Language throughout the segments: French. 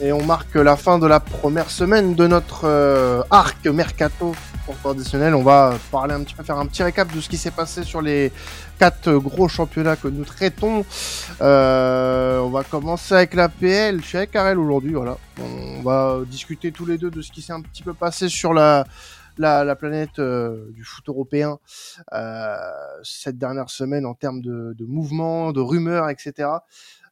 Et on marque la fin de la première semaine de notre euh, arc mercato traditionnel. On va parler un petit peu, faire un petit récap de ce qui s'est passé sur les quatre gros championnats que nous traitons. Euh, on va commencer avec la PL. Je suis avec Karel aujourd'hui. Voilà, on va discuter tous les deux de ce qui s'est un petit peu passé sur la la, planète euh, du foot européen euh, cette dernière semaine en termes de, de mouvements, de rumeurs, etc.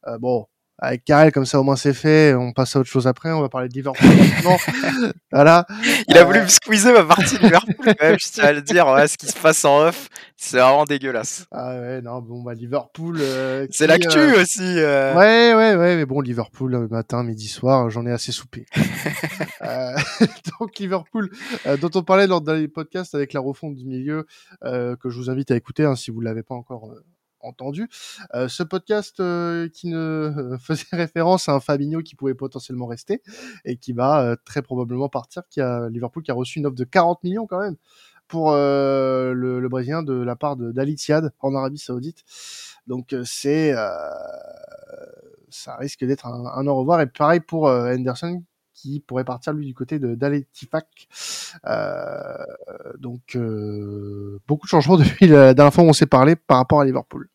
Euh, bon, avec Karel, comme ça au moins c'est fait. On passe à autre chose après. On va parler de Liverpool voilà. Il a voulu me squeezer ma partie de Liverpool quand même. Je tiens à le dire. Ouais, ce qui se passe en off, c'est vraiment dégueulasse. Ah ouais, non, bon bah Liverpool. c'est l'actu aussi. Ouais, ouais, ouais. Mais bon, Liverpool matin, midi, soir, j'en ai assez soupé. donc Liverpool, dont on parlait lors des podcasts avec la refonte du milieu, que je vous invite à écouter hein, si vous l'avez pas encore entendu. Euh, ce podcast euh, qui ne euh, faisait référence à un Fabinho qui pouvait potentiellement rester et qui va très probablement partir, qui a Liverpool qui a reçu une offre de 40 millions quand même pour le, le, Brésilien de la part d'Ali en Arabie Saoudite. Donc c'est ça risque d'être un, un, au revoir et pareil pour Henderson qui pourrait partir lui du côté de d'Aletifak. donc beaucoup de changements depuis la dernière fois où on s'est parlé par rapport à Liverpool.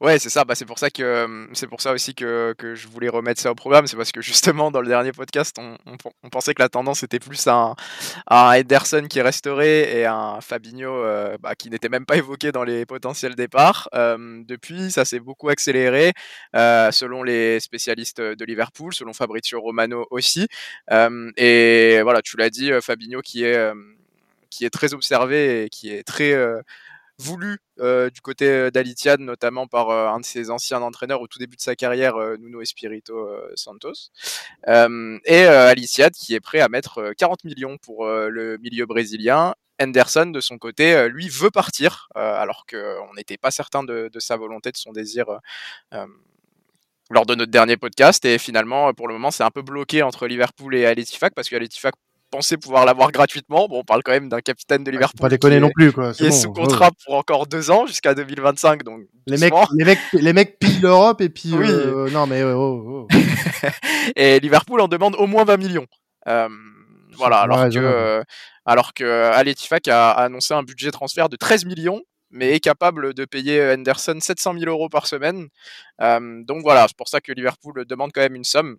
Ouais, c'est ça. Bah, c'est pour ça que c'est pour ça aussi que, que, je voulais remettre ça au programme. C'est parce que justement dans le dernier podcast, on, pensait que la tendance était plus à un, Ederson qui resterait et un Fabinho euh, bah, qui n'était même pas évoqué dans les potentiels départs. depuis, ça s'est beaucoup accéléré euh, selon les spécialistes de Liverpool, selon Fabrizio Romano aussi. et voilà, tu l'as dit, euh, Fabinho qui est qui est très observé et qui est très voulu euh, du côté euh, d'Alitiad, notamment par euh, un de ses anciens entraîneurs au tout début de sa carrière, Nuno Espirito Santos. et Aliciad qui est prêt à mettre 40 millions pour le milieu brésilien. Henderson, de son côté, lui veut partir, alors qu'on n'était pas certain de, sa volonté, de son désir lors de notre dernier podcast. Et finalement, pour le moment, c'est un peu bloqué entre Liverpool et Aletifak parce que pensait pouvoir l'avoir gratuitement. Bon, on parle quand même d'un capitaine de Liverpool. pas déconner non plus, quoi. Qui est sous contrat pour encore deux ans jusqu'à 2025. Donc les mecs, les mecs, les mecs pillent l'Europe et puis oui. Euh, non mais oh, oh. et Liverpool en demande au moins 20 millions. Euh, voilà, alors que, euh, alors que Aletifak a annoncé un budget transfert de 13 millions mais est capable de payer Henderson 700 000 euros par semaine. donc voilà, c'est pour ça que Liverpool demande quand même une somme.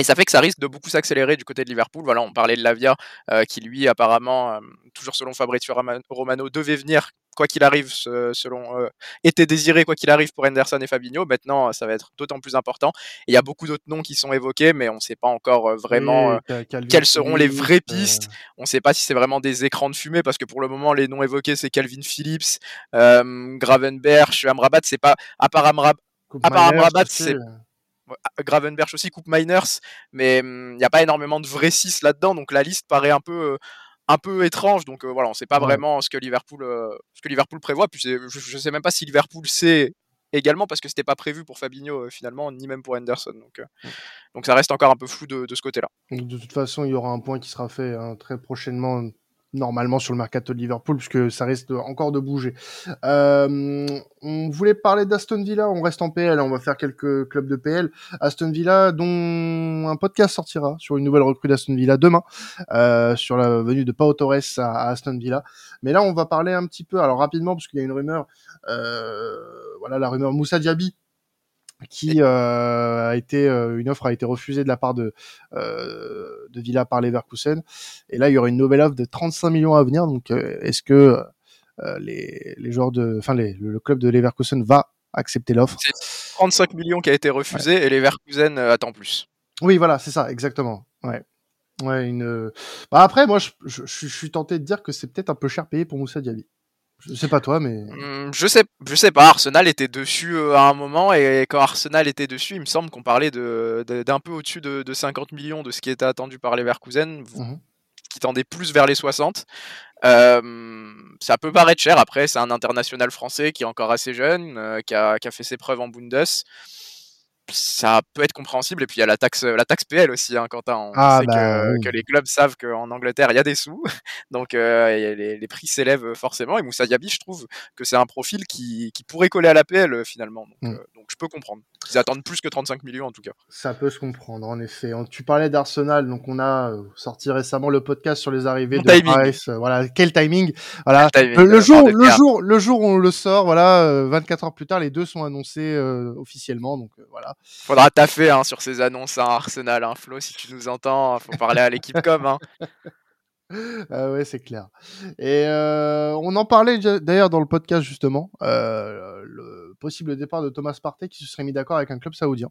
Et ça fait que ça risque de beaucoup s'accélérer du côté de Liverpool. Voilà, on parlait de Lavia, euh, qui lui, apparemment, euh, toujours selon Fabrizio Romano, devait venir, quoi qu'il arrive, selon euh, était désiré, quoi qu'il arrive pour Henderson et Fabinho. Maintenant, ça va être d'autant plus important. il y a beaucoup d'autres noms qui sont évoqués, mais on ne sait pas encore vraiment quelles seront les vraies pistes. On ne sait pas si c'est vraiment des écrans de fumée, parce que pour le moment, les noms évoqués, c'est Calvin Phillips, Gravenberch, Amrabat. C'est pas à part Amrabat, c'est Gravenberch aussi, Coupe Miners, mais hum, il n'y a pas énormément de vrais 6 là-dedans, donc la liste paraît un peu, euh, un peu étrange. Donc euh, voilà, on ne sait pas vraiment ce que Liverpool, euh, ce que Liverpool prévoit. Puis je ne sais même pas si Liverpool sait également parce que c'était pas prévu pour Fabinho finalement, ni même pour Henderson. Donc, donc ça reste encore un peu flou de, ce côté-là. De toute façon, il y aura un point qui sera fait hein, très prochainement normalement sur le mercato de Liverpool puisque ça reste encore de bouger. Euh, on voulait parler d'Aston Villa, on reste en PL, on va faire quelques clubs de PL. Aston Villa dont un podcast sortira sur une nouvelle recrue d'Aston Villa demain euh, sur la venue de Pau Torres à, Aston Villa. Mais là on va parler un petit peu, alors rapidement parce qu'il y a une rumeur, euh, voilà la rumeur Moussa Diaby qui euh, a été euh, une offre a été refusée de la part de euh, de Villa par Leverkusen. Et là il y aura une nouvelle offre de 35 millions à venir. Donc est-ce que les, les joueurs de enfin les, le club de Leverkusen va accepter l'offre? C'est 35 millions qui a été refusé et Leverkusen attend plus. Oui voilà c'est ça exactement. Ouais. Ouais une bah après moi je, je, je, suis tenté de dire que c'est peut-être un peu cher payé pour Moussa Diaby. Je sais pas toi, mais. Mmh, je sais, je sais pas. Arsenal était dessus euh, à un moment, et quand Arsenal était dessus, il me semble qu'on parlait de, d'un peu au-dessus de, 50 millions de ce qui était attendu par les Verkusen, mmh qui tendait plus vers les 60. Euh, ça peut paraître cher. Après, c'est un international français qui est encore assez jeune, euh, qui, a, qui, a, fait ses preuves en Bundes ça peut être compréhensible. Et puis il y a la taxe, la taxe PL aussi, hein, Quentin. On ah, sait bah que, les clubs savent qu'en Angleterre, il y a des sous. Donc euh, les, prix s'élèvent forcément. Et Moussa Diaby, je trouve que c'est un profil qui, qui, pourrait coller à la PL euh, finalement. Donc, mm. euh, donc je peux comprendre. Ils attendent plus que 35 millions en tout cas. Ça peut se comprendre, en effet. Tu parlais d'Arsenal, donc on a sorti récemment le podcast sur les arrivées de timing. Voilà, quel timing? Voilà. le, jour, le jour, le jour où on le sort, voilà, 24 heures plus tard, les deux sont annoncés officiellement. Donc voilà. Faudra taffer hein, sur ces annonces à hein, Arsenal, hein, Flo, si tu nous entends, faut parler à l'équipe com. Hein. Ah ouais, c'est clair. Et euh, on en parlait d'ailleurs dans le podcast justement, euh, le possible départ de Thomas Partey qui se serait mis d'accord avec un club saoudien.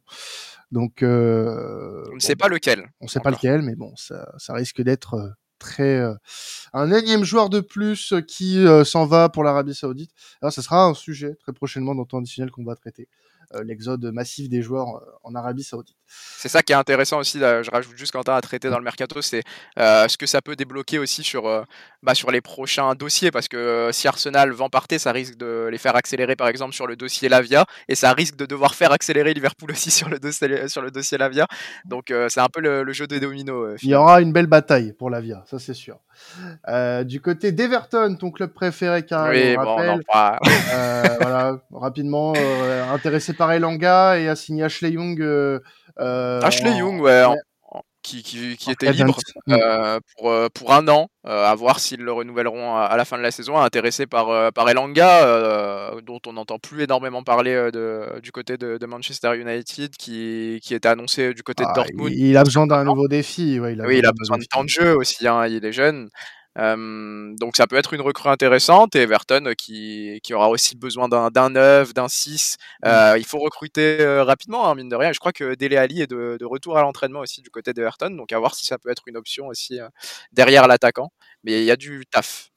Donc, euh, on ne sait pas lequel. On ne sait pas lequel, mais bon, ça, ça risque d'être très un énième joueur de plus qui s'en va pour l'Arabie Saoudite. Alors, ce sera un sujet très prochainement dans le temps additionnel qu'on va traiter. Euh, l'exode massif des joueurs euh, en Arabie Saoudite. C'est ça qui est intéressant aussi. je rajoute juste Quentin à traiter dans le mercato, c'est euh, ce que ça peut débloquer aussi sur, bah, sur les prochains dossiers, parce que si Arsenal vend partir, ça risque de les faire accélérer par exemple sur le dossier Lavia, et ça risque de devoir faire accélérer Liverpool aussi sur le dossier, sur le dossier Lavia. Donc c'est un peu le, jeu des dominos. Il y aura une belle bataille pour Lavia, ça c'est sûr. du côté d'Everton, ton club préféré, car oui, on bon, voilà, rapidement intéressé par Elanga et a signé Ashley Young. Euh, euh, Ashley Young, ouais. qui, qui, qui était libre euh, pour, pour un an, à voir s'ils le renouvelleront à, la fin de la saison, intéressé par, par Elanga, dont on n'entend plus énormément parler de, du côté de, Manchester United, qui, qui était annoncé du côté de ah, Dortmund. Il, a besoin d'un nouveau défi. il a oui, il a besoin de temps de jeu aussi, hein, il est jeune. Euh, donc ça peut être une recrue intéressante et Everton euh, qui, qui aura aussi besoin d'un 9, d'un 6. Mmh. Euh, il faut recruter rapidement, hein, mine de rien. Je crois que Dele Ali est de, de retour à l'entraînement aussi du côté d'Everton, donc à voir si ça peut être une option aussi derrière l'attaquant. Mais il y a du taf.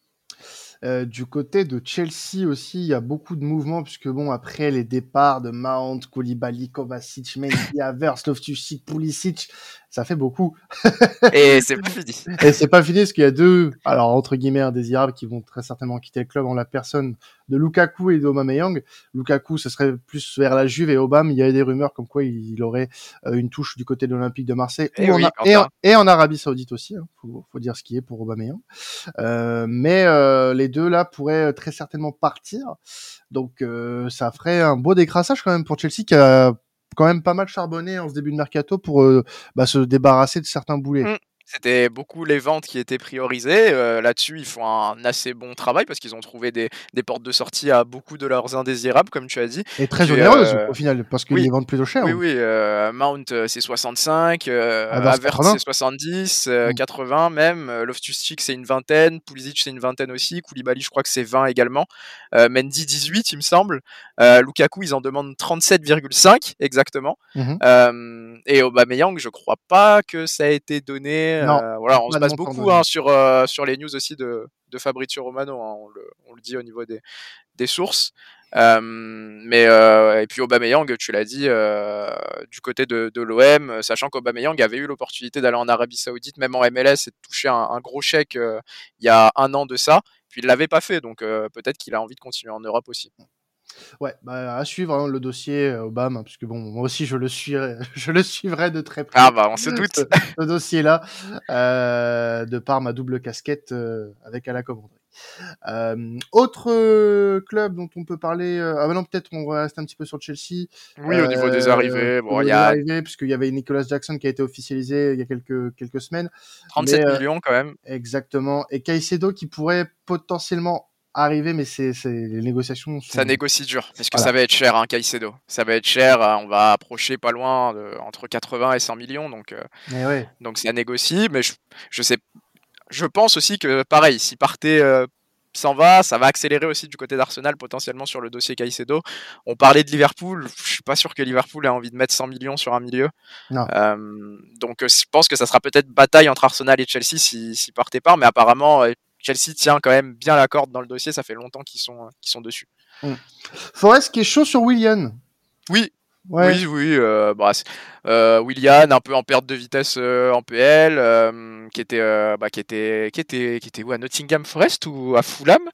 Euh, du côté de Chelsea aussi, il y a beaucoup de mouvements puisque bon après les départs de Mount, Koulibaly, Kovacic, Mendy, Havertz, Loftus-Cheek, Pulisic, ça fait beaucoup. Et c'est pas fini. Et c'est pas fini parce qu'il y a deux, alors entre guillemets indésirables qui vont très certainement quitter le club en la personne de Lukaku et d'Aubameyang. Lukaku, ce serait plus vers la Juve et Obama, il y avait des rumeurs comme quoi il, aurait euh, une touche du côté de l'Olympique de Marseille et, eh et, en, Arabie Saoudite aussi. Hein, faut, faut, dire ce qui est pour Aubameyang. Euh, mais euh, les deux là pourraient très certainement partir. Donc euh, ça ferait un beau décrassage quand même pour Chelsea qui a quand même pas mal charbonné en ce début de mercato pour euh, bah, se débarrasser de certains boulets. Mmh. C'était beaucoup les ventes qui étaient priorisées. Euh, là-dessus, ils font un assez bon travail parce qu'ils ont trouvé des, des, portes de sortie à beaucoup de leurs indésirables, comme tu as dit. Et très onéreuses euh, au final, parce qu'ils les vendent plutôt cher. Oui, oui. Euh, Mount, c'est 65. Avert, c'est 70, 80 mm. même. Loftus-Cheek, c'est une vingtaine. Pulisic, c'est une vingtaine aussi. Koulibaly, je crois que c'est 20 également. Mendy, 18, il me semble. Lukaku, ils en demandent 37,5 exactement. Mmh et Aubameyang, je crois pas que ça a été donné euh, voilà, on se base beaucoup hein, sur, euh, sur les news aussi de, de Fabrizio Romano, hein, on, le, on, le, dit au niveau des, des sources. Euh, mais et puis Aubameyang, tu l'as dit, du côté de, de l'OM, sachant qu'Aubameyang avait eu l'opportunité d'aller en Arabie Saoudite, même en MLS, et de toucher un, un gros chèque il y a un an de ça. Puis il l'avait pas fait, donc peut-être qu'il a envie de continuer en Europe aussi. Ouais, bah, à suivre hein, le dossier euh, Obama, parce que bon, moi aussi je le suivrai, je le suivrai de très près. Ah bah on se doute. Ce, dossier-là, euh, de par ma double casquette euh, avec à la commanderie. Euh, autre club dont on peut parler, ah bah non peut-être on va rester un petit peu sur Chelsea. Oui, au niveau des arrivées, bon il y a arrivées, puisqu'il y avait Nicolas Jackson qui a été officialisé il y a quelques quelques semaines. 37 millions quand même. Exactement, et Caicedo qui pourrait potentiellement arriver, mais c'est les négociations. Ça négocie dur, parce que ça va être cher, hein, Caicedo. Ça va être cher, euh, on va approcher pas loin de, entre 80 et 100 millions, donc, euh, donc ça négocie, mais je, je, sais, je pense aussi que pareil, si partait euh, s'en va, ça va accélérer aussi du côté d'Arsenal potentiellement sur le dossier Caicedo. On parlait de Liverpool, je suis pas sûr que Liverpool ait envie de mettre 100 millions sur un milieu. donc je pense que ça sera peut-être bataille entre Arsenal et Chelsea si, si partait pas, mais apparemment Chelsea tient quand même bien la corde dans le dossier. Ça fait longtemps qu'ils sont, sont dessus. Forest qui est chaud sur William. Oui. Oui, oui. Euh, bah, euh, William, un peu en perte de vitesse euh, en PL, euh, qui était, bah, qui était, qui était, qui était où à Nottingham Forest ou à Fulham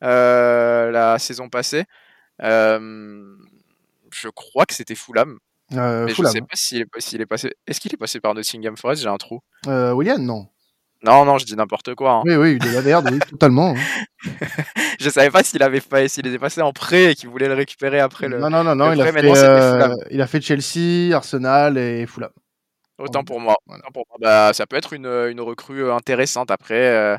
la saison passée. je crois que c'était Fulham. Euh, je sais pas s'il est, est, passé. Est-ce qu'il est passé par Nottingham Forest? J'ai un trou. Euh, William, non. Non, non, je dis n'importe quoi. Hein. Oui, oui, il est la merde, oui, totalement. Hein. je savais pas s'il avait pas, s'il était passé en prêt et qu'il voulait le récupérer après le. Non, non, non, non il, a fait, euh, il a fait Chelsea, Arsenal et Fulham. Autant pour moi. Bah, ça peut être une, une recrue intéressante après. Euh,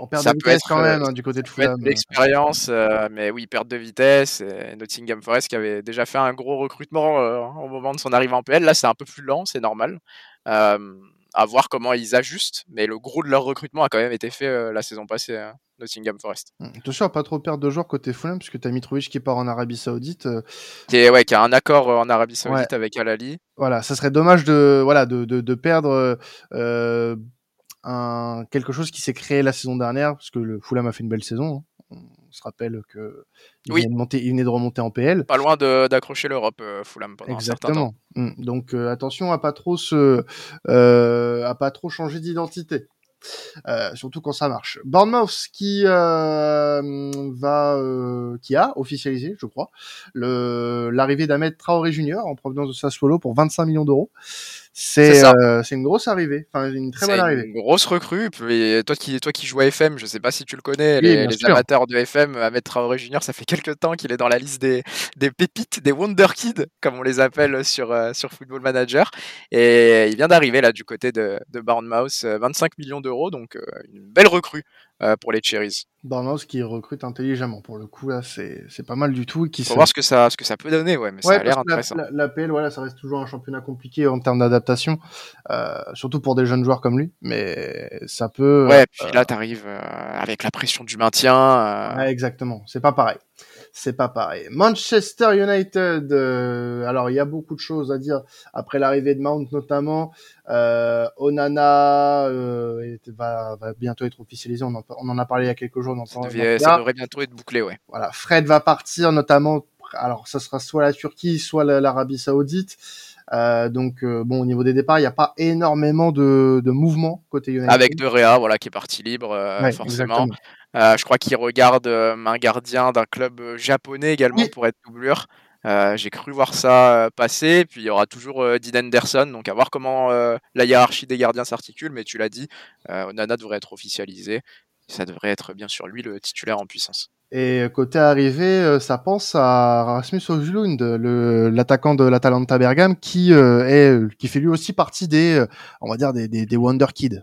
on perd de vitesse quand même hein, du côté de Fulham. L'expérience, euh, mais oui, perte de vitesse. Et Nottingham Forest qui avait déjà fait un gros recrutement au moment de son arrivée en PL. Là, c'est un peu plus lent, c'est normal à voir comment ils ajustent. Mais le gros de leur recrutement a quand même été fait euh, la saison passée à Nottingham Forest. Mmh. Attention à pas trop perdre de joueurs côté Fulham, puisque tu as Mitrovic qui part en Arabie Saoudite. Euh. Qui, est, ouais, qui a un accord euh, en Arabie Saoudite avec Al-Ali. Voilà, ça serait dommage de, voilà, de, de, perdre. un, quelque chose qui s'est créé la saison dernière, parce que le Fulham a fait une belle saison. Hein on se rappelle que il, venait de monter, il venait de remonter en PL. Pas loin d'accrocher l'Europe, euh, Fulham pendant Exactement. Un certain temps. Mmh. Donc euh, attention à pas trop se, euh, à pas trop changer d'identité. surtout quand ça marche. Bournemouth qui va, qui a officialisé, je crois, l'arrivée d'Ahmed Traoré Junior en provenance de Sassuolo pour 25 millions d'euros. C'est euh, une grosse arrivée, enfin une très bonne arrivée. Une grosse recrue. Et toi qui toi qui joues à FM, je sais pas si tu le connais, les, amateurs de FM, Ahmed Traoré Junior, ça fait quelques temps qu'il est dans la liste des, des pépites, des Wonder Kids, comme on les appelle sur euh, sur Football Manager. Et il vient d'arriver là du côté de, de Bournemouth, 25 euh, millions d'euros, donc une belle recrue euh, pour les Cherries. Bournemouth qui recrute intelligemment pour le coup là c'est pas mal du tout. Qui Faut voir ce que ça ce que ça peut donner ouais mais ça a l'air intéressant. La, PL voilà ça reste toujours un championnat compliqué en termes d'adaptation euh, surtout pour des jeunes joueurs comme lui mais ça peut. Ouais puis là t'arrives euh, avec la pression du maintien. Ouais, exactement c'est pas pareil c'est pas pareil. Manchester United, euh, alors il y a beaucoup de choses à dire après l'arrivée de Mount notamment. Euh, Onana euh, va, va, bientôt être officialisé, on en, on en, a parlé il y a quelques jours. ça, ça devrait bientôt être bouclé, ouais. Voilà, Fred va partir notamment, alors ça sera soit la Turquie, soit l'Arabie Saoudite. Euh, donc euh, bon, au niveau des départs, il n'y a pas énormément de, de mouvement côté United. Avec De Réa, voilà, qui est parti libre, euh, forcément. Je crois qu'il regarde euh, un gardien d'un club euh, japonais également pour être doublure. J'ai cru voir ça passer. Puis il y aura toujours Dean Anderson. Donc à voir comment la hiérarchie des gardiens s'articule. Mais tu l'as dit, Onana devrait être officialisé. Ça devrait être bien sûr lui le titulaire en puissance. Et côté arrivée, ça pense à Rasmus Højlund, l'attaquant de l'Atalanta Bergame, qui est, qui fait lui aussi partie des, on va dire des, des, des Wonder Kids.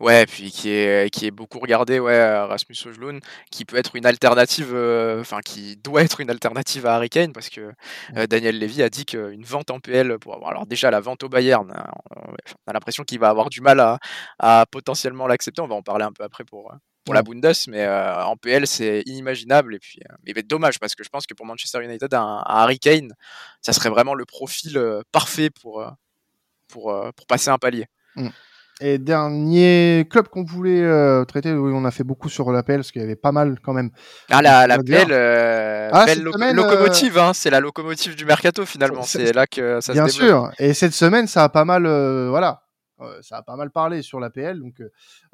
Ouais, puis qui est, qui est beaucoup regardé, ouais, Rasmus Højlund, qui peut être une alternative, euh, enfin qui doit être une alternative à Harry Kane, parce que euh, Daniel Levy a dit qu'une vente en PL pour avoir, alors déjà la vente au Bayern, hein, on a l'impression qu'il va avoir du mal à, à potentiellement l'accepter, on va en parler un peu après pour, pour la Bundes, mais euh, en PL c'est inimaginable, et puis mais dommage, parce que je pense que pour Manchester United, un, Harry Kane, ça serait vraiment le profil parfait pour, pour, pour passer un palier. Mmh. Et dernier club qu'on voulait euh, traiter, oui, on a fait beaucoup sur l'APL parce qu'il y avait pas mal quand même. Ah, la, la belle, euh, ah, belle euh, locomotive, hein, c'est la locomotive du mercato finalement. C'est là que ça Bien se développe. sûr. Et cette semaine, ça a pas mal, voilà, ça a pas mal parlé sur l'APL, donc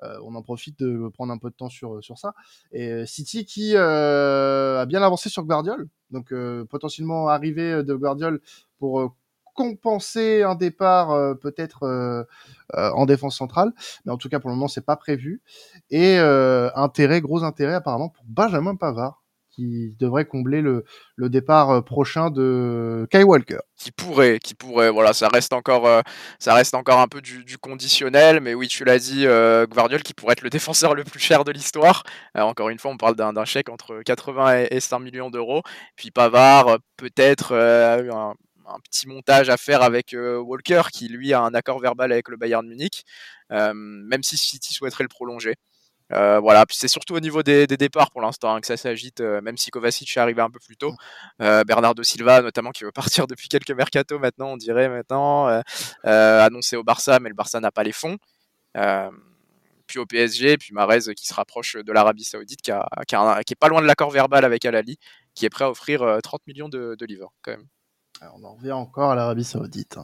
on en profite de prendre un peu de temps sur sur ça. Et City qui a bien avancé sur Guardiol, donc potentiellement arrivé de Guardiol pour compenser un départ euh, peut-être euh, euh, en défense centrale, mais en tout cas pour le moment c'est pas prévu. Et intérêt, gros intérêt apparemment pour Benjamin Pavard qui devrait combler le, le départ prochain de Kai Walker. Qui pourrait, qui pourrait, voilà, ça reste encore, ça reste encore un peu du, du conditionnel, mais oui, tu l'as dit, Guardiol qui pourrait être le défenseur le plus cher de l'histoire. encore une fois, on parle d'un chèque entre 80 et, 100 millions d'euros. Puis Pavard, peut-être un petit montage à faire avec euh, Walker, qui lui a un accord verbal avec le Bayern Munich, euh, même si City souhaiterait le prolonger. Euh, voilà, puis c'est surtout au niveau des, départs pour l'instant hein, que ça s'agite, même si Kovacic est arrivé un peu plus tôt. Bernardo Silva, notamment, qui veut partir depuis quelques mercato maintenant, on dirait maintenant, annoncé au Barça, mais le Barça n'a pas les fonds. puis au PSG, puis Marez qui se rapproche de l'Arabie Saoudite, qui, a, qui, est pas loin de l'accord verbal avec Al-Ali, qui est prêt à offrir 30 millions de, de livres quand même on en revient encore à l'Arabie Saoudite.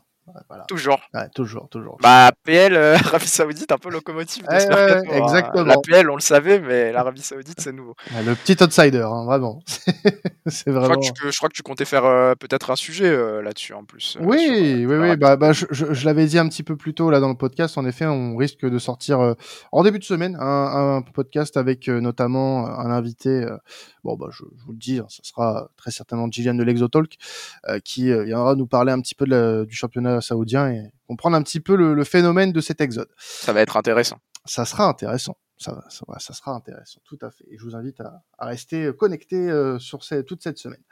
Toujours. toujours, toujours. Bah, PL, euh, Arabie Saoudite, un peu locomotive. de hein. exactement. La PL, on le savait, mais l'Arabie Saoudite, c'est nouveau. le petit outsider, hein, vraiment. c'est vraiment. Je crois, que tu, comptais faire euh, peut-être un sujet euh, là-dessus en plus. oui, oui, oui. Bah, bah, je, je, l'avais dit un petit peu plus tôt là dans le podcast. En effet, on risque de sortir en début de semaine un, un podcast avec notamment un invité bon bah je, vous le dis, hein, ça sera très certainement Gillian de l'Exotalk euh, qui euh, viendra nous parler un petit peu du championnat saoudien et comprendre un petit peu le, phénomène de cet exode. Ça va être intéressant. Ça sera intéressant. Ça, ça, ça, sera intéressant, tout à fait. Et je vous invite à, à rester connecté euh, sur ces, toute cette semaine.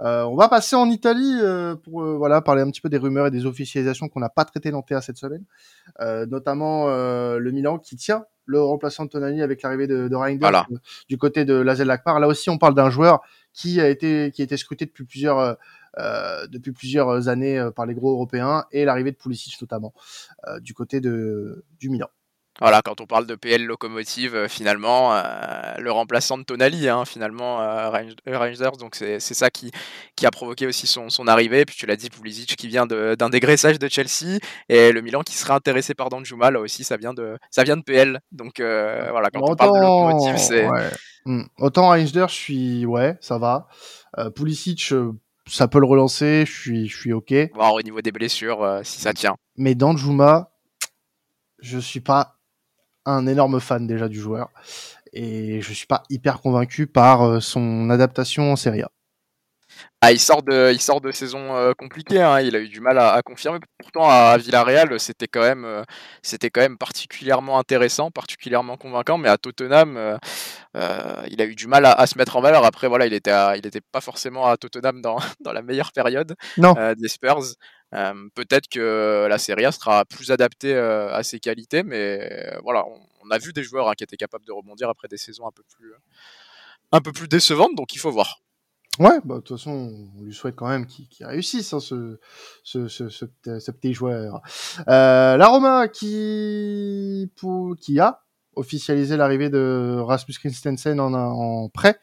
Euh, on va passer en Italie euh, pour voilà parler un petit peu des rumeurs et des officialisations qu'on n'a pas traitées dans TA cette semaine, notamment le Milan qui tient le remplaçant de Tonali avec l'arrivée de, de Reinders du côté de Lazel Akbar. Là aussi, on parle d'un joueur qui a été qui a été scruté depuis plusieurs euh, depuis plusieurs années par les gros européens et l'arrivée de Pulisic notamment du côté de du Milan. Voilà, quand on parle de PL locomotive, euh, finalement, euh, le remplaçant de Tonali, hein, finalement, euh, Rangers, donc c'est ça qui, qui a provoqué aussi son, son arrivée. Puis tu l'as dit, Pulisic qui vient d'un dégraissage de Chelsea, et le Milan qui serait intéressé par Danjuma, là aussi, ça vient de, ça vient de PL. Donc voilà, quand on parle de locomotive, c'est. Hmm. Autant Rangers, je suis. Ouais, ça va. Pulisic, ça peut le relancer, je suis, je suis OK. Voir au niveau des blessures, si ça tient. Mais Danjuma, je suis pas un énorme fan déjà du joueur et je suis pas hyper convaincu par euh, son adaptation en Serie A. Ah, il sort de, il sort de saison euh, compliquée. Hein. Il a eu du mal à, confirmer. Pourtant, à Villarreal, c'était quand même, euh, c'était quand même particulièrement intéressant, particulièrement convaincant. Mais à Tottenham, il a eu du mal à, se mettre en valeur. Après, voilà, il était, il pas forcément à Tottenham dans, dans la meilleure période des Spurs peut-être que la Serie A sera plus adaptée à ses qualités, mais voilà, on, a vu des joueurs hein, qui étaient capables de rebondir après des saisons un peu plus, un peu plus décevantes, donc il faut voir. Ouais, bah, de toute façon, on lui souhaite quand même qu'il réussisse, hein, ce, ce, ce, ce, petit joueur. Euh, la Roma qui, pour, qui a officialisé l'arrivée de Rasmus Christensen en, en prêt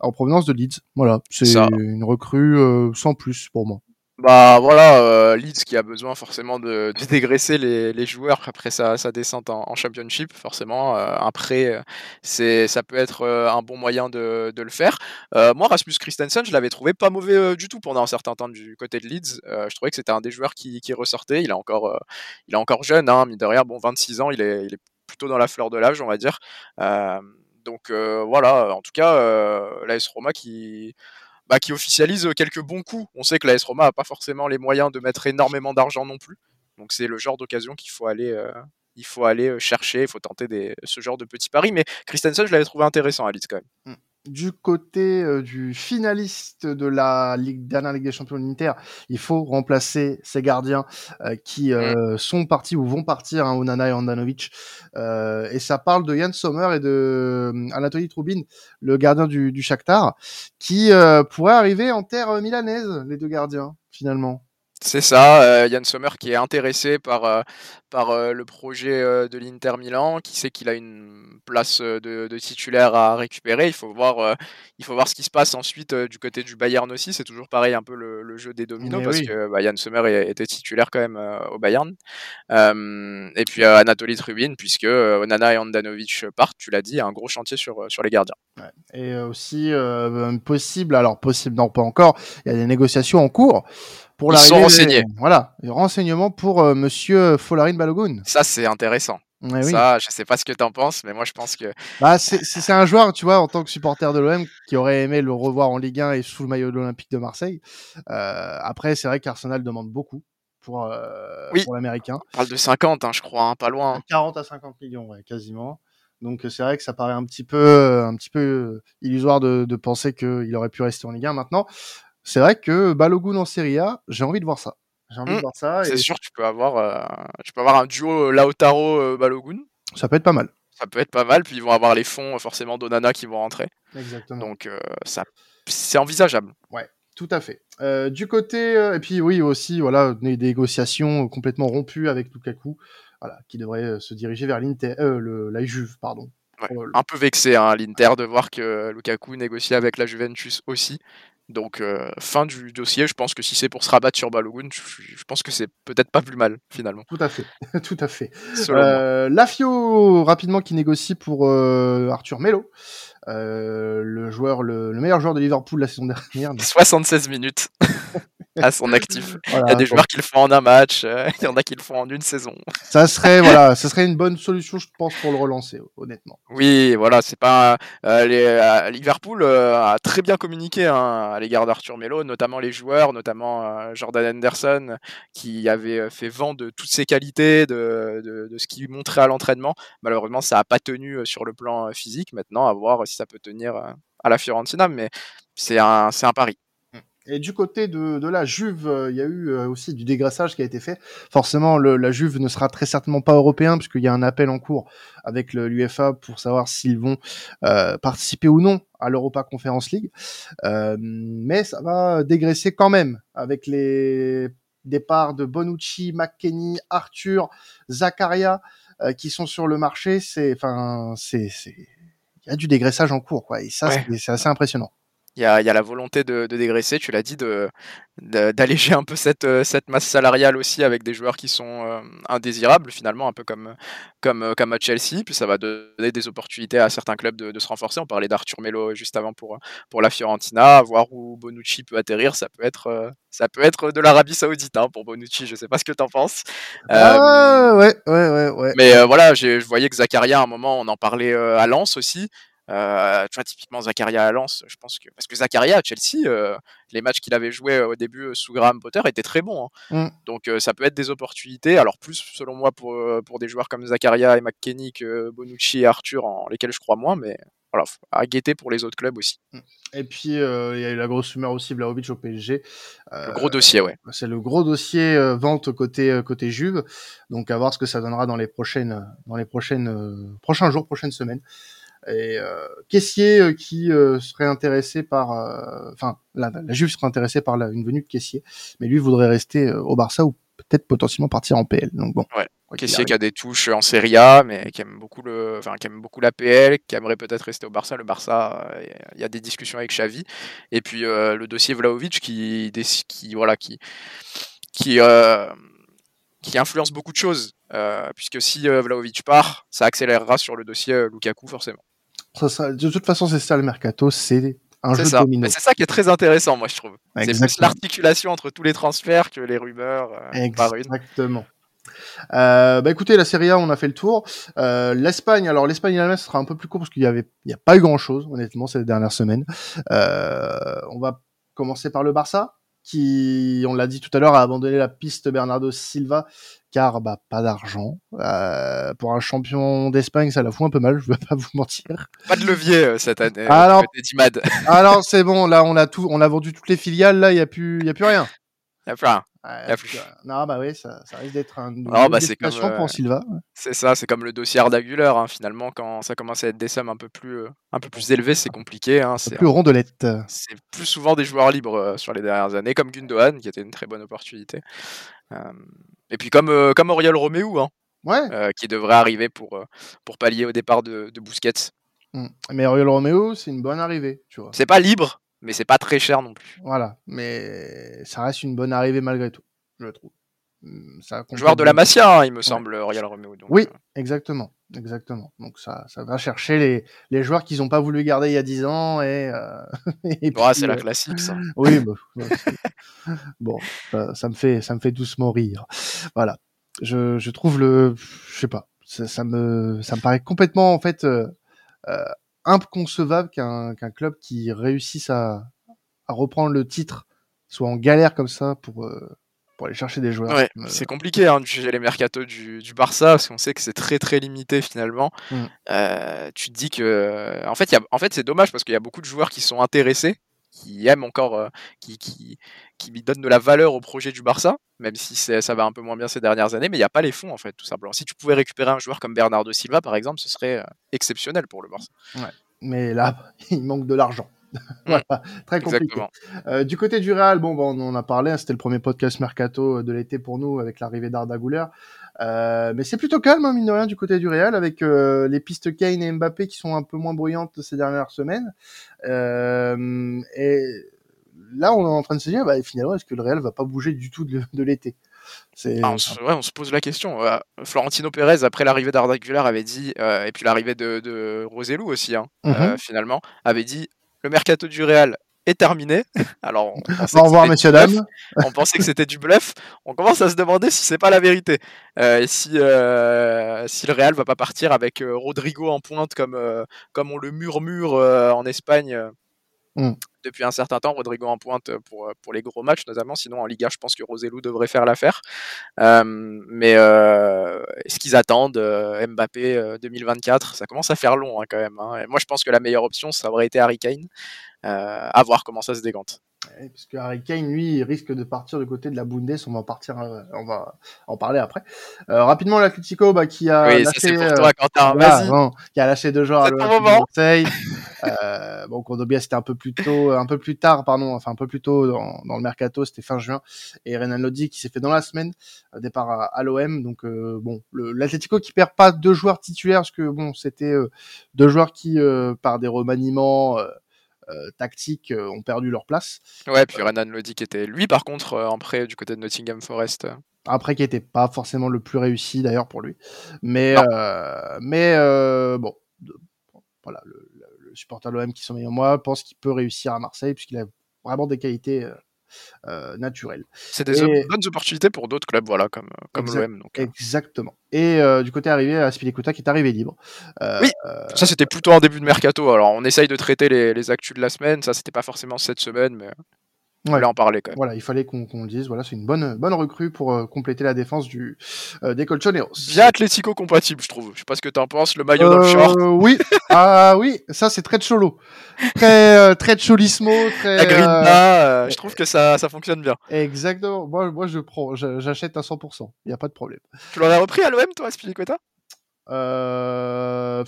en provenance de Leeds. Voilà, c'est une recrue sans plus pour moi. Bah voilà, euh, Leeds qui a besoin forcément de, dégraisser les, joueurs après sa, descente en, championship, forcément. Euh, un prêt, euh, c'est, ça peut être euh, un bon moyen de, le faire. moi, Rasmus Christensen, je l'avais trouvé pas mauvais du tout pendant un certain temps du côté de Leeds. je trouvais que c'était un des joueurs qui, ressortait. Il est encore, il est encore jeune, hein, mine de rien, bon, 26 ans, il est, il est plutôt dans la fleur de l'âge, on va dire. donc voilà, en tout cas, l'AS Roma qui bah, qui officialise quelques bons coups. On sait que la S Roma n'a pas forcément les moyens de mettre énormément d'argent non plus. Donc c'est le genre d'occasion qu'il faut aller, euh, euh, chercher, il faut tenter ce genre de petits paris. Mais Christensen, je l'avais trouvé intéressant à Leeds quand même. Mm du côté euh, du finaliste de la Ligue, dernière Ligue des Champions de l'Inter, il faut remplacer ces gardiens euh, qui mm. euh, sont partis ou vont partir, hein, Onana et Andanovic. et ça parle de Yann Sommer et de Anatoly Troubin, le gardien du, du Shakhtar, qui pourrait arriver en terre milanaise, les deux gardiens, finalement. C'est ça, euh, Yann Sommer qui est intéressé par, euh, par euh, le projet de l'Inter Milan, qui sait qu'il a une place de, titulaire à récupérer. Il faut voir, il faut voir ce qui se passe ensuite du côté du Bayern aussi. C'est toujours pareil un peu le, jeu des dominos parce que bah, Yann Sommer était titulaire quand même au Bayern. et puis Anatoly Trubin, puisque Onana et Andanovic partent, tu l'as dit, un gros chantier sur, sur les gardiens. Et aussi possible, alors possible, non pas encore, il y a des négociations en cours pour Ils sont renseignés. Voilà, renseignements pour euh, Monsieur Folarin Balogun. Ça, c'est intéressant. Ça, je sais pas ce que tu en penses, mais moi je pense que. Bah, c'est un joueur, tu vois, en tant que supporter de l'OM, qui aurait aimé le revoir en Ligue 1 et sous le maillot de l'Olympique de Marseille. Euh, après, c'est vrai qu'Arsenal demande beaucoup pour, euh, pour l'américain. On parle de 50, hein, je crois, hein, pas loin. 40 à 50 millions, ouais, quasiment. Donc c'est vrai que ça paraît un petit peu, un petit peu illusoire de, de penser qu'il aurait pu rester en Ligue 1. Maintenant, c'est vrai que Balogun en Serie A, j'ai envie de voir ça. J'ai envie de mmh. voir ça. C'est sûr, tu peux avoir, euh, tu peux avoir un duo Lautaro euh, Balogun. Ça peut être pas mal. Ça peut être pas mal. Puis ils vont avoir les fonds forcément d'Onana qui vont rentrer. Exactement. Donc euh, ça, c'est envisageable. Ouais. Tout à fait. du côté et puis oui aussi voilà des négociations complètement rompues avec Lukaku, voilà qui devrait se diriger vers l'Inter, le la Juve pardon. un peu vexé hein, l'Inter de voir que Lukaku négocie avec la Juventus aussi. Donc fin du dossier, je pense que si c'est pour se rabattre sur Balogun, je, pense que c'est peut-être pas plus mal finalement. Tout à fait, tout à fait. Euh, Lafio rapidement qui négocie pour Arthur Melo. le joueur, le, meilleur joueur de Liverpool la saison dernière. 76 minutes. à son actif. il y a des joueurs qui le font en un match, euh, il y en a qui le font en une saison. Ça serait voilà, ça serait une bonne solution, je pense, pour le relancer, honnêtement. Oui, voilà, c'est pas euh, les, euh, Liverpool a très bien communiqué hein, à l'égard d'Arthur Melo, notamment les joueurs, notamment Jordan Anderson, qui avait fait vent de toutes ses qualités, de, de, de ce qu'il montrait à l'entraînement. Malheureusement, ça n'a pas tenu sur le plan physique. Maintenant, à voir si ça peut tenir à la Fiorentina, mais c'est un, c'est un pari. Et du côté de, de la Juve, euh, il y a eu euh, aussi du dégraissage qui a été fait. Forcément, le, la Juve ne sera très certainement pas européen puisqu'il y a un appel en cours avec l'UFA pour savoir s'ils vont euh, participer ou non à l'Europa Conference League. Euh, mais ça va dégraisser quand même avec les départs de Bonucci, McKenny, Arthur, Zakaria qui sont sur le marché. C'est, enfin, c'est, il y a du dégraissage en cours, quoi. Et ça, c'est assez impressionnant il y a, y a, la volonté de, de dégraisser, tu l'as dit, de, d'alléger un peu cette, euh, cette masse salariale aussi avec des joueurs qui sont euh, indésirables finalement, un peu comme, comme, euh, comme à Chelsea. Puis ça va donner des opportunités à certains clubs de, de se renforcer. On parlait d'Arthur Melo juste avant pour, pour la Fiorentina. Voir où Bonucci peut atterrir, ça peut être, ça peut être de l'Arabie Saoudite hein, pour Bonucci. Je sais pas ce que tu en penses. Ah, ouais, ouais, ouais, ouais. Mais voilà, je voyais que Zakaria, à un moment, on en parlait à Lens aussi. Euh, tu vois, typiquement Zakaria à Lens, je pense que parce que Zakaria à Chelsea, euh, les matchs qu'il avait joué au début sous Graham Potter étaient très bons. Hein. Mm. Donc ça peut être des opportunités. Alors plus selon moi pour pour des joueurs comme Zakaria et McKenny que Bonucci et Arthur en lesquels je crois moins, mais voilà, à guetter pour les autres clubs aussi. Mm. Et puis, il y a eu la grosse rumeur aussi, Vlaovic au PSG. le gros dossier, ouais. C'est le gros dossier vente côté, côté Juve. Donc, à voir ce que ça donnera dans les prochaines, dans les prochaines, prochains jours, prochaines semaines et euh, caissier euh, qui euh, serait intéressé par, enfin, la, la, Juve serait intéressée par la, une venue de caissier, mais lui voudrait rester au Barça ou peut-être potentiellement partir en PL. Donc bon. Ouais. Caissier qui a des touches en Serie A, mais qui aime beaucoup le, enfin qui aime beaucoup la PL, qui aimerait peut-être rester au Barça. Le Barça, il y a des discussions avec Xavi. Et puis le dossier Vlaovic qui, qui voilà, qui, qui, qui influence beaucoup de choses, puisque si Vlaovic part, ça accélérera sur le dossier Lukaku forcément de toute façon, c'est ça le mercato, c'est un jeu domino. C'est ça qui est très intéressant, moi, je trouve. C'est plus l'articulation entre tous les transferts que les rumeurs euh. Exactement. Euh, bah écoutez, la Serie A, on a fait le tour. Euh, L'Espagne, alors l'Espagne et l'Allemagne, sera un peu plus court parce qu'il y avait, il y a pas eu grand chose, honnêtement, ces dernières semaines. Euh, on va commencer par le Barça, qui, on l'a dit tout à l'heure, a abandonné la piste Bernardo Silva, car bah, pas d'argent. Euh, pour un champion d'Espagne, ça la fout un peu mal, je vais pas vous mentir. Pas de levier euh, cette année. Euh, alors, alors c'est bon, là on a tout, on a vendu toutes les filiales, là il y a plus, y a plus rien. Il y a plus rien. Non, bah oui, ça, ça risque d'être un. Non, bah c'est comme. pour Silva. C'est ça, c'est comme le dossier Ardaguler. Hein, finalement, quand ça commence à être des sommes un peu plus, un peu plus élevées, c'est compliqué. Hein, c'est plus rondelette. C'est plus souvent des joueurs libres sur les dernières années, comme Gundogan, qui était une très bonne opportunité. Et puis comme, euh, comme Oriol Roméo, hein, euh, qui devrait arriver pour, euh, pour pallier au départ de, de Busquets. Mmh. Mais Oriol Roméo, c'est une bonne arrivée, tu vois. C'est pas libre, mais c'est pas très cher non plus. Voilà, mais ça reste une bonne arrivée malgré tout, je trouve. Ça Joueur de la Masia, hein, il me semble, Oriol Roméo. oui, exactement. Exactement. Donc ça, ça va chercher les, les joueurs qu'ils n'ont pas voulu garder il y a 10 ans et. Euh... et c'est la classique ça. oui, bah, bon, ça, me fait, ça me fait doucement rire. Voilà. Je, je trouve le, je sais pas, ça, ça, me, ça me paraît complètement en fait euh, euh, inconcevable qu'un club qui réussisse à, à reprendre le titre soit en galère comme ça pour euh, pour aller chercher des joueurs. Ouais, c'est compliqué hein, de juger les mercatos du, du Barça parce qu'on sait que c'est très très limité finalement. Mm. Euh, tu te dis que, en fait, y a, en fait c'est dommage parce qu'il y a beaucoup de joueurs qui sont intéressés, qui aiment encore, euh, qui, qui, qui donnent de la valeur au projet du Barça, même si ça va un peu moins bien ces dernières années, mais il n'y a pas les fonds en fait, tout simplement. Si tu pouvais récupérer un joueur comme Bernardo Silva par exemple, ce serait euh, exceptionnel pour le Barça. Ouais. Mais là, il manque de l'argent. voilà, très compliqué. Euh, du côté du Real, bon, bon, on en a parlé, hein, c'était le premier podcast mercato de l'été pour nous avec l'arrivée d'Arda Güler. Euh, mais c'est plutôt calme, hein, mine de rien, du côté du Real, avec euh, les pistes Kane et Mbappé qui sont un peu moins bruyantes ces dernières semaines. Euh, et là, on est en train de se dire, bah, finalement, est-ce que le Real va pas bouger du tout de, l'été? Ah, on, se, on se pose la question. Florentino Pérez, après l'arrivée d'Arda Güler, avait dit, et puis l'arrivée de, de Rosellou aussi, hein, mm-hmm. finalement, avait dit le mercato du Real est terminé. Alors, on Au revoir, messieurs, dames. On pensait que c'était du bluff. On commence à se demander si c'est pas la vérité. Euh, et si, euh, si le Real va pas partir avec euh, Rodrigo en pointe comme, comme on le murmure en Espagne. Hmm. Depuis un certain temps, Rodrigo en pointe pour, pour les gros matchs, notamment. Sinon, en Liga, je pense que Rosellou devrait faire l'affaire. mais est-ce qu'ils attendent Mbappé 2024 Ça commence à faire long hein, quand même. Hein. moi, je pense que la meilleure option, ça aurait été Harry Kane. Euh, à voir comment ça se dégante. Parce que Harry Kane, lui, risque de partir du côté de la Bundes. On va partir, euh, on va en parler après. Euh, rapidement, l'Atlético, bah, qui a oui, lâché, ça pour toi, Quentin. Vas-y. qui a lâché deux joueurs à Marseille. euh, bon, Condobia, c'était un peu plus tôt, un peu plus tard, pardon, enfin un peu plus tôt dans, dans le mercato, c'était fin juin. Et Renan Lodi qui s'est fait dans la semaine, départ à, à l'OM. Donc bon, l'Atlético qui perd pas deux joueurs titulaires, parce que bon, c'était deux joueurs qui, par des remaniements euh, tactiques euh, ont perdu leur place. Ouais, puis Renan Lodi qui était lui par contre en euh, prêt du côté de Nottingham Forest. Après qui était pas forcément le plus réussi d'ailleurs pour lui, mais mais bon, voilà le, le supporter de l'OM qui sont meilleurs moi pense qu'il peut réussir à Marseille puisqu'il a vraiment des qualités euh, naturel. C'est des bonnes opportunités pour d'autres clubs, voilà, comme, comme l'OM. Euh. Exactement. Et euh, du côté arrivé, à Spilicueta qui est arrivé libre. oui, ça c'était plutôt en début de mercato. Alors on essaye de traiter les, les actus de la semaine, ça c'était pas forcément cette semaine, mais Ouais. en parler quand même. Voilà, il fallait qu'on le dise. Voilà, c'est une bonne bonne recrue pour euh, compléter la défense du euh, des Colchoneros. Bien Atlético compatible, je trouve. Je sais pas ce que t'en penses. Le maillot euh, Oui, ah oui, ça c'est très cholo, très euh, très cholismo, très. La grinta, je trouve que ça ça fonctionne bien. Exactement. Moi moi je prends, j'achète à 100%. Il y a pas de problème. Tu l'aurais repris à l'OM toi, Spilicueta Euh.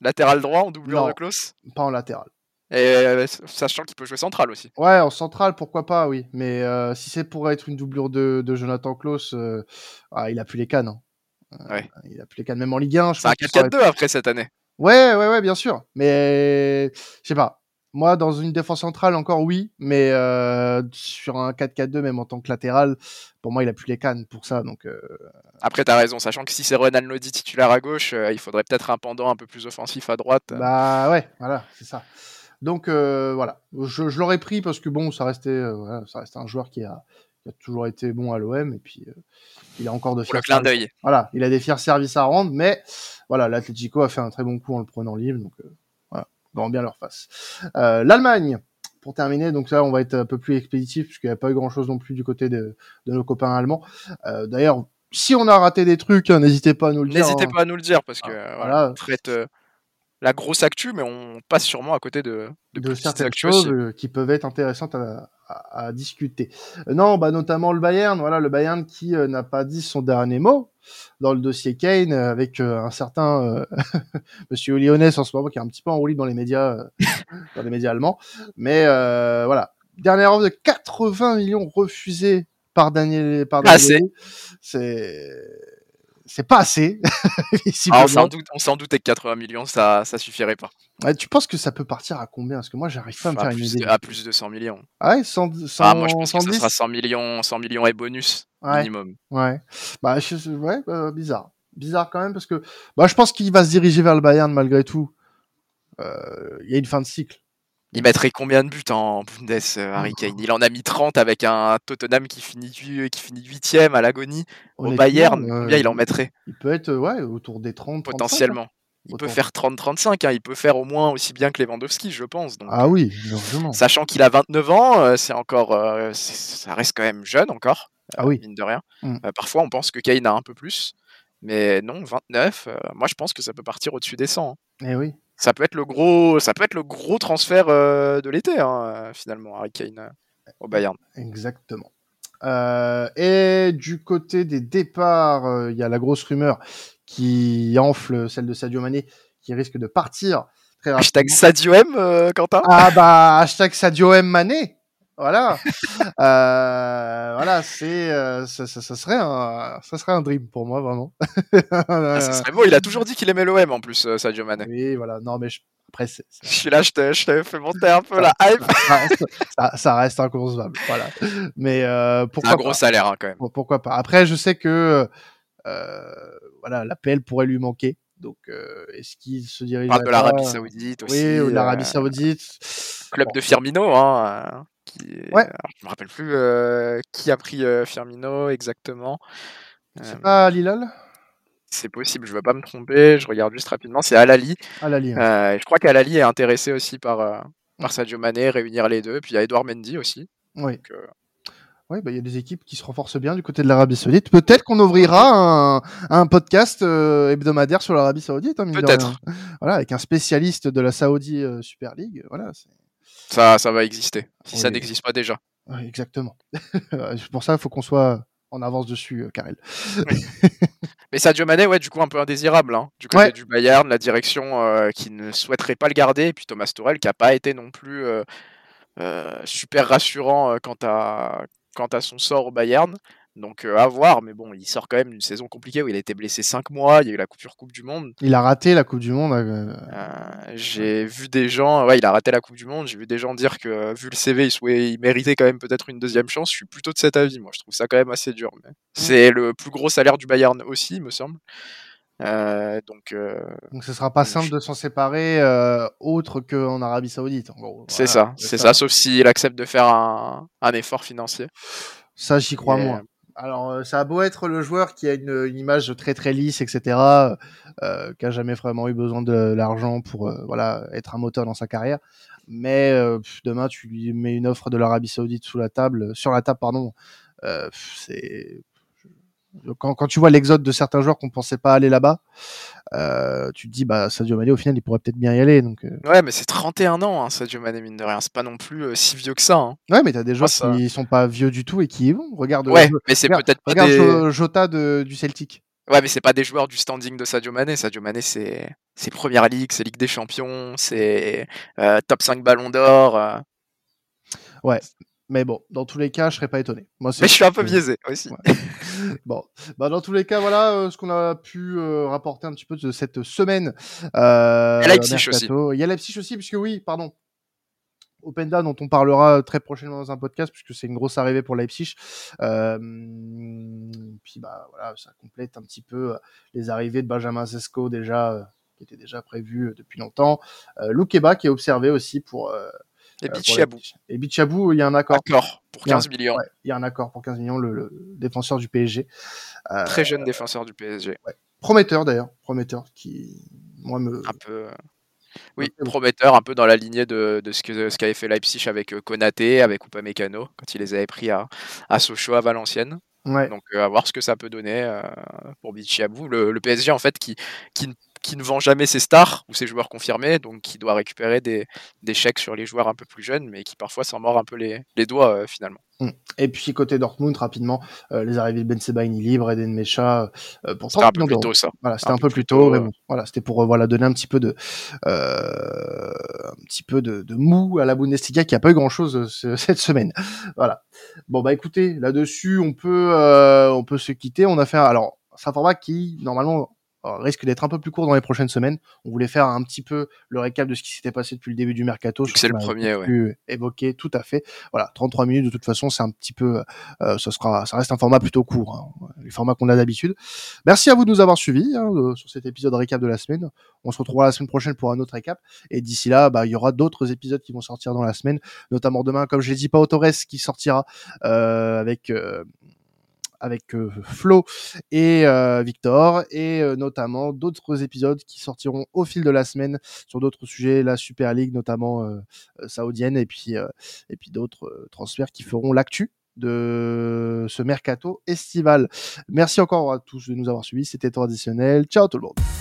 Latéral droit en doublure de close Pas en latéral. Et euh, sachant qu'il peut jouer central aussi. Ouais, en central, pourquoi pas, oui. Mais euh, si c'est pour être une doublure de, de Jonathan Klaus, euh, ah, il a plus les cannes. Hein. Ouais. Il a plus les cannes, même en Ligue 1. C'est un 4-4-2 après cette année. Ouais, ouais, ouais, bien sûr. Mais je sais pas. Moi, dans une défense centrale, encore oui, mais sur un 4-4-2, même en tant que latéral, pour moi, il a plus les cannes pour ça. Donc, Après, tu as raison, sachant que si c'est Renan Lodi titulaire à gauche, il faudrait peut-être un pendant un peu plus offensif à droite. Bah ouais, voilà, c'est ça. Donc euh, voilà, je, je l'aurais pris parce que bon, ça restait, euh, ça restait un joueur qui a, qui a, toujours été bon à l'OM et puis euh, il a encore de fiers clin d'œil. Voilà, il a des fiers services à rendre, mais voilà, l'Atlético a fait un très bon coup en le prenant libre, donc voilà, on bien leur face. L'Allemagne. Pour terminer, donc là, on va être un peu plus expéditif puisqu'il n'y a pas eu grand chose non plus du côté de, de nos copains allemands. D'ailleurs, si on a raté des trucs, hein, n'hésitez pas à nous le dire. N'hésitez hein. pas à nous le dire parce que ah, voilà, traite la grosse actu, mais on passe sûrement à côté de, de, certaines choses euh, qui peuvent être intéressantes à, à, discuter. Euh, non, bah notamment le Bayern, voilà le Bayern qui euh, n'a pas dit son dernier mot dans le dossier Kane avec un certain Monsieur Lyonnais en ce moment qui est un petit peu enroulé dans les médias, dans les médias allemands. Mais voilà, dernière offre de 80 millions refusée par Daniel, par Daniel. C'est c'est pas assez. ah, on s'en doute, doutait que 80 millions, ça, ça suffirait pas. tu penses que ça peut partir à combien? Parce que moi, j'arrive pas à me faire une idée. à plus de 100 millions. Ah ouais, 100, ah, moi, je pense que ce sera 100 millions, 100 millions et bonus minimum. Ouais. Bah, ouais, bah, bizarre. Bizarre quand même parce que bah, je pense qu'il va se diriger vers le Bayern malgré tout. Euh, il y a une fin de cycle. Il mettrait combien de buts en Bundes, euh, Harry Kane? Il en a mis 30 avec un Tottenham qui finit, qui finit 8 à l'agonie. Au Bayern, euh, combien il en mettrait? Il peut être ouais, autour des 30. Potentiellement. Hein. Il peut faire 30-35, hein. il peut faire au moins aussi bien que Lewandowski, je pense. ah oui, largement. Sachant qu'il a 29 ans, euh, c'est encore, ça reste quand même jeune encore. Ah oui. Mine de rien. Mm. parfois, on pense que Kane a un peu plus, mais non, 29. moi, je pense que ça peut partir au-dessus des 100. Hein. Eh oui ça peut être le gros, ça peut être le gros transfert euh, de l'été hein, finalement, Harry Kane euh, au Bayern. Exactement. Euh, et du côté des départs, il y a la grosse rumeur qui enfle celle de Sadio Mané, qui risque de partir très rapidement. Hashtag Sadio M, Quentin. Ah bah hashtag Sadio M Mané. Voilà. euh, voilà, c'est euh, ça, ça, ça, serait un ça serait un dream pour moi vraiment. ah, ça serait beau, il a toujours dit qu'il aimait l'OM en plus euh, Sadio Mane. Oui, voilà. Non mais Après, c'est, je suis là, je t'ai, fait monter un peu la hype. Ça reste, inconcevable, voilà. Mais euh, pourquoi un gros salaire hein, quand même. Pourquoi pas? Après, je sais que euh, voilà, l'APL pourrait lui manquer. Donc, euh, est-ce qu'il se dirige de l'Arabie Saoudite aussi Oui, ou l'Arabie Saoudite. Club de Firmino, hein. Qui... Ouais. je me rappelle plus qui a pris Firmino exactement. C'est pas Lilal c'est possible, je ne veux pas me tromper, je regarde juste rapidement, c'est Alali. Alali je crois qu'Alali est intéressé aussi par, par Sadio Mané, réunir les deux. Puis il y a Edouard Mendy aussi. Oui. Oui, bah, il y a des équipes qui se renforcent bien du côté de l'Arabie Saoudite. Peut-être qu'on ouvrira un, un podcast hebdomadaire sur l'Arabie Saoudite. Hein, Peut-être. Voilà, avec un spécialiste de la Saudi Super League. Voilà, ça, ça va exister, si ça n'existe pas déjà. Oui, exactement. Pour ça, il faut qu'on soit en avance dessus, euh, Karel. Mais Sadio Mané, ouais, du coup, un peu indésirable. Hein. Du côté du Bayern, la direction euh, qui ne souhaiterait pas le garder. Et puis Thomas Torel qui n'a pas été non plus euh, super rassurant quant à, quant à son sort au Bayern. Donc à voir, mais bon, il sort quand même d'une saison compliquée où il a été blessé 5 mois, il y a eu la coupure Coupe du Monde. Il a raté la Coupe du Monde. j'ai vu des gens, ouais, il a raté la Coupe du Monde, j'ai vu des gens dire que vu le CV, il, il méritait quand même peut-être une deuxième chance. Je suis plutôt de cet avis, moi, je trouve ça quand même assez dur. Mais... Mmh. C'est le plus gros salaire du Bayern aussi, me semble. donc, donc ce sera pas simple de s'en séparer autre qu'en Arabie Saoudite. c'est ça, c'est ça. sauf s'il accepte de faire un, un effort financier. Ça, j'y crois moins alors, euh, ça a beau être le joueur qui a une, image très très lisse, etc., euh, qui a jamais vraiment eu besoin de l'argent pour euh, voilà être un moteur dans sa carrière. Mais demain, tu lui mets une offre de l'Arabie Saoudite sous la table, sur la table, pardon. c'est quand, quand, tu vois l'exode de certains joueurs qu'on pensait pas aller là-bas, euh, tu te dis bah Sadio Mané au final il pourrait peut-être bien y aller donc euh. ouais mais c'est 31 ans hein, Sadio Mané mine de rien. C'est pas non plus euh, si vieux que ça hein. ouais mais t'as des joueurs qui sont pas vieux du tout et qui y vont. Regarde ouais mais c'est peut-être pas regarde Jota de, du Celtic. Ouais mais c'est pas des joueurs du standing de Sadio Mané. Sadio Mané c'est c'est première ligue c'est Ligue des Champions c'est top 5 Ballon d'Or ouais mais bon, dans tous les cas, je serais pas étonné. Moi, mais je suis un peu biaisé aussi. bon, bah, dans tous les cas, voilà euh, ce qu'on a pu euh, rapporter un petit peu de cette semaine. Euh, Il y a Leipzig aussi. Il y a Leipzig aussi, puisque oui, pardon. Openda, dont on parlera très prochainement dans un podcast, puisque c'est une grosse arrivée pour Leipzig. Euh, puis bah voilà, ça complète un petit peu euh, les arrivées de Benjamin Zesco déjà, qui était déjà prévu depuis longtemps. Euh, Loukeba qui est observé aussi pour et Bichabou. Et Bichabou, il y a un accord. Accord pour 15 millions. il y a un accord pour 15 millions, le, défenseur du PSG. Euh, Très jeune défenseur du PSG. Prometteur d'ailleurs, prometteur qui, moi, me. Un peu. Oui, prometteur, un peu dans la lignée de, de ce qu'avait ce fait Leipzig avec euh, Konaté, avec Upamecano, quand il les avait pris à, à Sochaux, à Valenciennes. Ouais. Donc, euh, à voir ce que ça peut donner pour Bichabou. Le, le, PSG, en fait, qui, qui ne qui ne vend jamais ses stars ou ses joueurs confirmés, donc qui doit récupérer des, des chèques sur les joueurs un peu plus jeunes, mais qui parfois s'en mord un peu les, les doigts euh, finalement. Mmh. Et puis côté Dortmund, rapidement, euh, les arrivées de Ben Sebaini libre, Eden Mecha, euh, pour c'était un peu plus tôt ça. Voilà, c'était un, peu plus tôt, mais bon, voilà, c'était pour voilà donner un petit peu de un petit peu de, de, mou à la Bundesliga qui a pas eu grand chose cette semaine. voilà. Bon bah écoutez, là-dessus, on peut on peut se quitter. On a fait alors c'est un format qui normalement risque d'être un peu plus court dans les prochaines semaines. On voulait faire un petit peu le récap de ce qui s'était passé depuis le début du mercato. C'est le premier, ouais. Évoqué, tout à fait. Voilà, 33 minutes de toute façon, c'est un petit peu, euh, ça sera, ça reste un format plutôt court, hein, les formats qu'on a d'habitude. Merci à vous de nous avoir suivis hein, sur cet épisode récap de la semaine. On se retrouvera la semaine prochaine pour un autre récap. Et d'ici là, bah, il y aura d'autres épisodes qui vont sortir dans la semaine, notamment demain, comme je l'ai dit, Pao Torres qui sortira euh, avec euh, avec Flo et Victor, et notamment d'autres épisodes qui sortiront au fil de la semaine sur d'autres sujets, la Super League notamment saoudienne, et puis, et puis d'autres transferts qui feront l'actu de ce mercato estival. Merci encore à tous de nous avoir suivis, c'était traditionnel. Ciao tout le monde.